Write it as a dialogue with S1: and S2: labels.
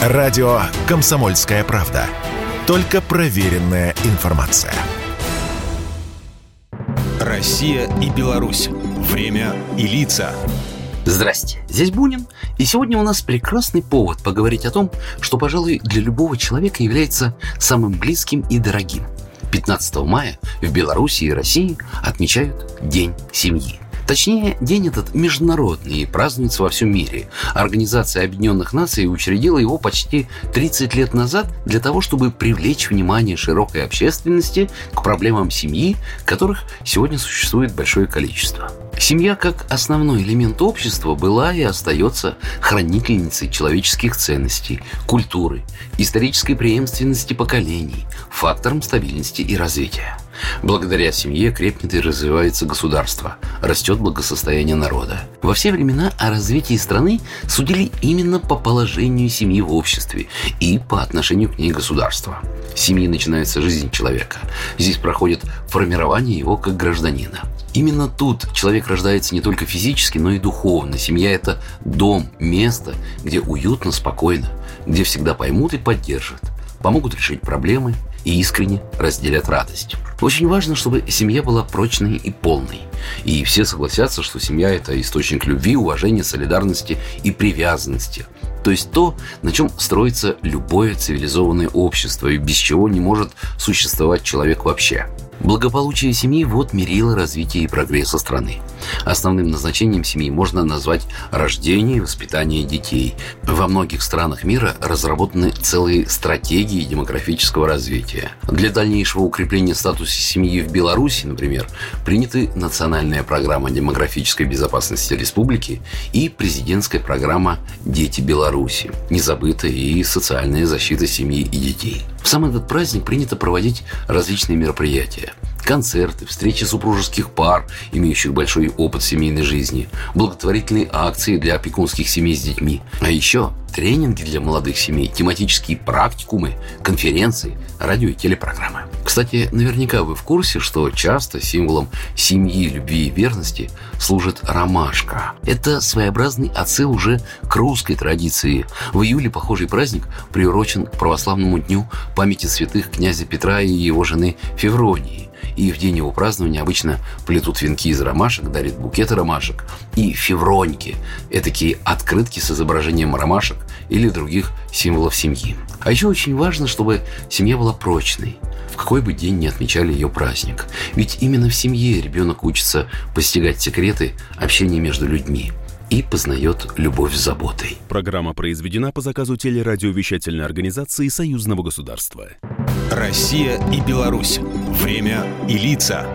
S1: Радио «Комсомольская правда». Только проверенная информация.
S2: Россия и Беларусь. Время и лица.
S3: Здрасте, здесь Бунин, и сегодня у нас прекрасный повод поговорить о том, что, пожалуй, для любого человека является самым близким и дорогим. 15 мая в Беларуси и России отмечают День семьи. Точнее, день этот международный и празднуется во всем мире. Организация Объединенных Наций учредила его почти 30 лет назад для того, чтобы привлечь внимание широкой общественности к проблемам семьи, которых сегодня существует большое количество. Семья как основной элемент общества была и остается хранительницей человеческих ценностей, культуры, исторической преемственности поколений, фактором стабильности и развития. Благодаря семье крепнет и развивается государство, растет благосостояние народа. Во все времена о развитии страны судили именно по положению семьи в обществе и по отношению к ней государства. С семьи начинается жизнь человека. Здесь проходит формирование его как гражданина. Именно тут человек рождается не только физически, но и духовно. Семья – это дом, место, где уютно, спокойно, где всегда поймут и поддержат, помогут решить проблемы и искренне разделят радость. Очень важно, чтобы семья была прочной и полной. И все согласятся, что семья – это источник любви, уважения, солидарности и привязанности. То есть то, на чем строится любое цивилизованное общество и без чего не может существовать человек вообще – Благополучие семьи – вот мерило развития и прогресса страны. Основным назначением семьи можно назвать рождение и воспитание детей. Во многих странах мира разработаны целые стратегии демографического развития. Для дальнейшего укрепления статуса семьи в Беларуси, например, приняты национальная программа демографической безопасности республики и президентская программа «Дети Беларуси», незабытая и социальная защита семьи и детей. В сам этот праздник принято проводить различные мероприятия. Концерты, встречи супружеских пар, имеющих большой опыт семейной жизни, благотворительные акции для опекунских семей с детьми. А еще тренинги для молодых семей, тематические практикумы, конференции, радио и телепрограммы. Кстати, наверняка вы в курсе, что часто символом семьи, любви и верности служит ромашка. Это своеобразный отсыл уже к русской традиции. В июле похожий праздник приурочен к православному дню памяти святых князя Петра и его жены Февронии и в день его празднования обычно плетут венки из ромашек, дарят букеты ромашек и февроньки – такие открытки с изображением ромашек или других символов семьи. А еще очень важно, чтобы семья была прочной, в какой бы день не отмечали ее праздник. Ведь именно в семье ребенок учится постигать секреты общения между людьми и познает любовь с заботой.
S2: Программа произведена по заказу телерадиовещательной организации Союзного государства. Россия и Беларусь. Время и лица.